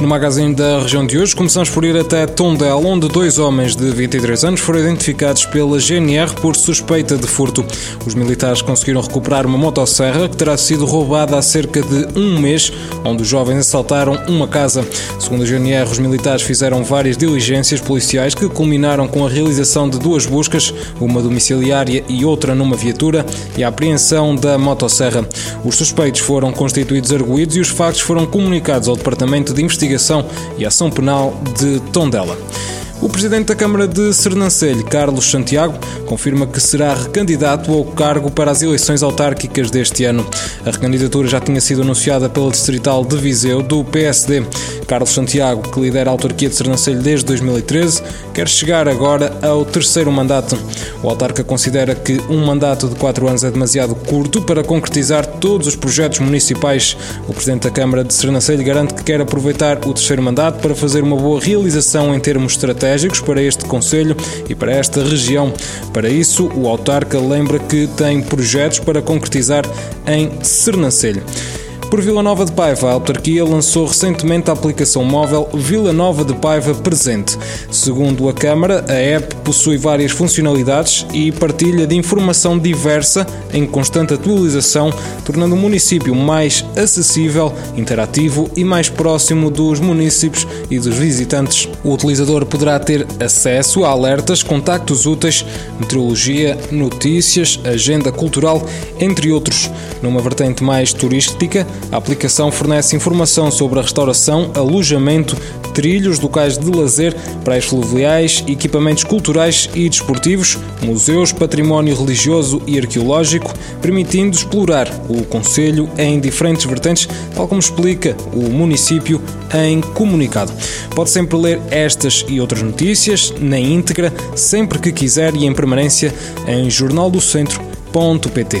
No magazine da região de hoje, começamos por ir até Tondela, onde dois homens de 23 anos foram identificados pela GNR por suspeita de furto. Os militares conseguiram recuperar uma motosserra que terá sido roubada há cerca de um mês, onde os jovens assaltaram uma casa. Segundo a GNR, os militares fizeram várias diligências policiais que culminaram com a realização de duas buscas, uma domiciliária e outra numa viatura, e a apreensão da motosserra. Os suspeitos foram constituídos arguídos e os factos foram comunicados ao Departamento de Investigação Investigação e Ação Penal de Tondela. O presidente da Câmara de Sernancelho, Carlos Santiago, confirma que será recandidato ao cargo para as eleições autárquicas deste ano. A recandidatura já tinha sido anunciada pela Distrital de Viseu do PSD. Carlos Santiago, que lidera a autarquia de Sernancelho desde 2013, quer chegar agora ao terceiro mandato. O autarca considera que um mandato de quatro anos é demasiado curto para concretizar todos os projetos municipais. O presidente da Câmara de Sernancelho garante que quer aproveitar o terceiro mandato para fazer uma boa realização em termos estratégicos estratégicos para este Conselho e para esta região. Para isso, o autarca lembra que tem projetos para concretizar em Sernancelho. Por Vila Nova de Paiva, a autarquia lançou recentemente a aplicação móvel Vila Nova de Paiva Presente. Segundo a Câmara, a app possui várias funcionalidades e partilha de informação diversa em constante atualização, tornando o município mais acessível, interativo e mais próximo dos municípios e dos visitantes. O utilizador poderá ter acesso a alertas, contactos úteis, meteorologia, notícias, agenda cultural, entre outros. Numa vertente mais turística, a aplicação fornece informação sobre a restauração, alojamento, trilhos, locais de lazer, praias fluviais, equipamentos culturais e desportivos, museus, património religioso e arqueológico, permitindo explorar o Conselho em diferentes vertentes, tal como explica o município em comunicado. Pode sempre ler estas e outras notícias na íntegra, sempre que quiser e em permanência em jornaldocentro.pt.